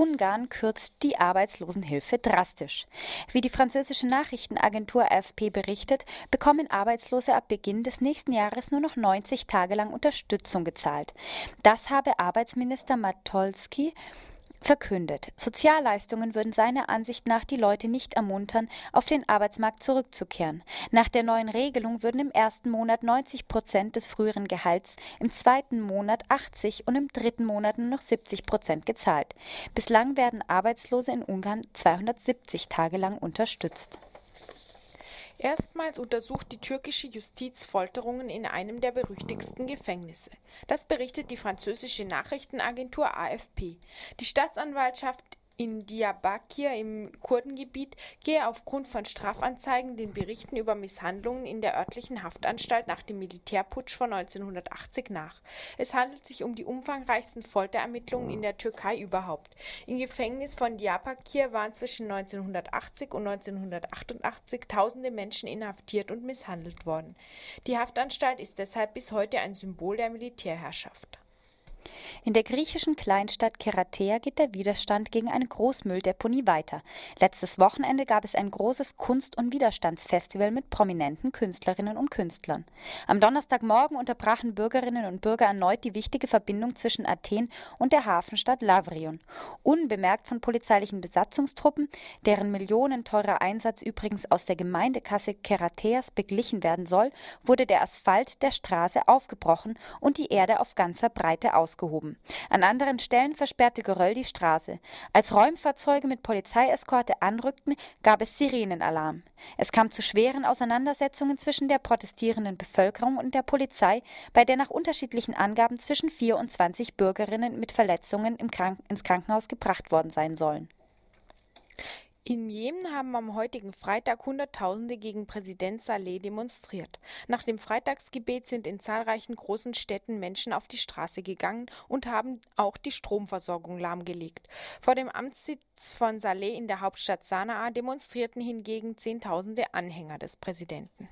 Ungarn kürzt die Arbeitslosenhilfe drastisch. Wie die französische Nachrichtenagentur AFP berichtet, bekommen Arbeitslose ab Beginn des nächsten Jahres nur noch 90 Tage lang Unterstützung gezahlt. Das habe Arbeitsminister Matolski verkündet. Sozialleistungen würden seiner Ansicht nach die Leute nicht ermuntern, auf den Arbeitsmarkt zurückzukehren. Nach der neuen Regelung würden im ersten Monat 90 Prozent des früheren Gehalts, im zweiten Monat 80 und im dritten Monat nur noch 70 Prozent gezahlt. Bislang werden Arbeitslose in Ungarn 270 Tage lang unterstützt. Erstmals untersucht die türkische Justiz Folterungen in einem der berüchtigsten Gefängnisse. Das berichtet die französische Nachrichtenagentur AFP. Die Staatsanwaltschaft in Diyarbakir im Kurdengebiet gehe aufgrund von Strafanzeigen den Berichten über Misshandlungen in der örtlichen Haftanstalt nach dem Militärputsch von 1980 nach. Es handelt sich um die umfangreichsten Folterermittlungen in der Türkei überhaupt. Im Gefängnis von Diyarbakir waren zwischen 1980 und 1988 tausende Menschen inhaftiert und misshandelt worden. Die Haftanstalt ist deshalb bis heute ein Symbol der Militärherrschaft. In der griechischen Kleinstadt Keratea geht der Widerstand gegen eine Großmülldeponie weiter. Letztes Wochenende gab es ein großes Kunst- und Widerstandsfestival mit prominenten Künstlerinnen und Künstlern. Am Donnerstagmorgen unterbrachen Bürgerinnen und Bürger erneut die wichtige Verbindung zwischen Athen und der Hafenstadt Lavrion. Unbemerkt von polizeilichen Besatzungstruppen, deren millionenteurer Einsatz übrigens aus der Gemeindekasse Kerateas beglichen werden soll, wurde der Asphalt der Straße aufgebrochen und die Erde auf ganzer Breite ausgehoben. An anderen Stellen versperrte Geröll die Straße. Als Räumfahrzeuge mit Polizeieskorte anrückten, gab es Sirenenalarm. Es kam zu schweren Auseinandersetzungen zwischen der protestierenden Bevölkerung und der Polizei, bei der nach unterschiedlichen Angaben zwischen 24 Bürgerinnen mit Verletzungen Krank ins Krankenhaus gebracht worden sein sollen. In Jemen haben am heutigen Freitag Hunderttausende gegen Präsident Saleh demonstriert. Nach dem Freitagsgebet sind in zahlreichen großen Städten Menschen auf die Straße gegangen und haben auch die Stromversorgung lahmgelegt. Vor dem Amtssitz von Saleh in der Hauptstadt Sanaa demonstrierten hingegen Zehntausende Anhänger des Präsidenten.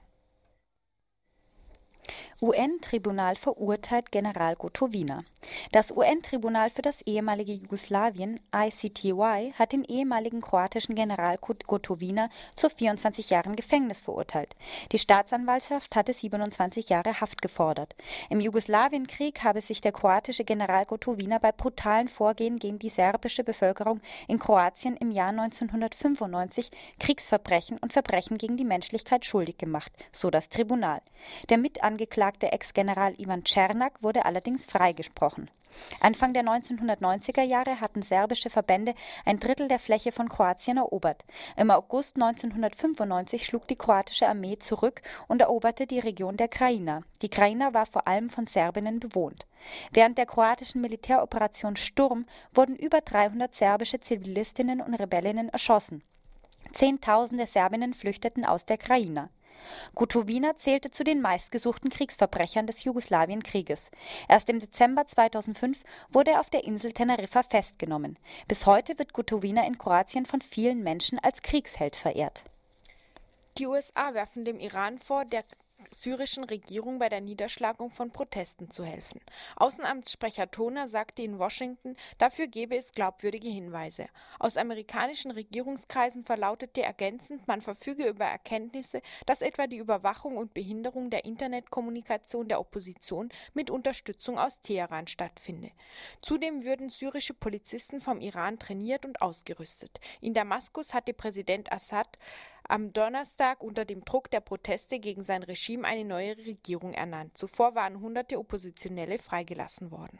UN-Tribunal verurteilt General Gotovina. Das UN-Tribunal für das ehemalige Jugoslawien, ICTY, hat den ehemaligen kroatischen General Gotovina zu 24 Jahren Gefängnis verurteilt. Die Staatsanwaltschaft hatte 27 Jahre Haft gefordert. Im Jugoslawienkrieg habe sich der kroatische General Gotovina bei brutalen Vorgehen gegen die serbische Bevölkerung in Kroatien im Jahr 1995 Kriegsverbrechen und Verbrechen gegen die Menschlichkeit schuldig gemacht, so das Tribunal. Der Mitangeklagte angeklagte Ex-General Ivan Czernak wurde allerdings freigesprochen. Anfang der 1990er Jahre hatten serbische Verbände ein Drittel der Fläche von Kroatien erobert. Im August 1995 schlug die kroatische Armee zurück und eroberte die Region der Krajina. Die Krajina war vor allem von Serbinnen bewohnt. Während der kroatischen Militäroperation Sturm wurden über 300 serbische Zivilistinnen und Rebellinnen erschossen. Zehntausende Serbinnen flüchteten aus der Krajina. Gotovina zählte zu den meistgesuchten Kriegsverbrechern des Jugoslawienkrieges. Erst im Dezember 2005 wurde er auf der Insel Teneriffa festgenommen. Bis heute wird Gotovina in Kroatien von vielen Menschen als Kriegsheld verehrt. Die USA werfen dem Iran vor, der syrischen Regierung bei der Niederschlagung von Protesten zu helfen. Außenamtssprecher Toner sagte in Washington, dafür gebe es glaubwürdige Hinweise. Aus amerikanischen Regierungskreisen verlautete ergänzend, man verfüge über Erkenntnisse, dass etwa die Überwachung und Behinderung der Internetkommunikation der Opposition mit Unterstützung aus Teheran stattfinde. Zudem würden syrische Polizisten vom Iran trainiert und ausgerüstet. In Damaskus hatte Präsident Assad am Donnerstag unter dem Druck der Proteste gegen sein Regime eine neue Regierung ernannt. Zuvor waren hunderte Oppositionelle freigelassen worden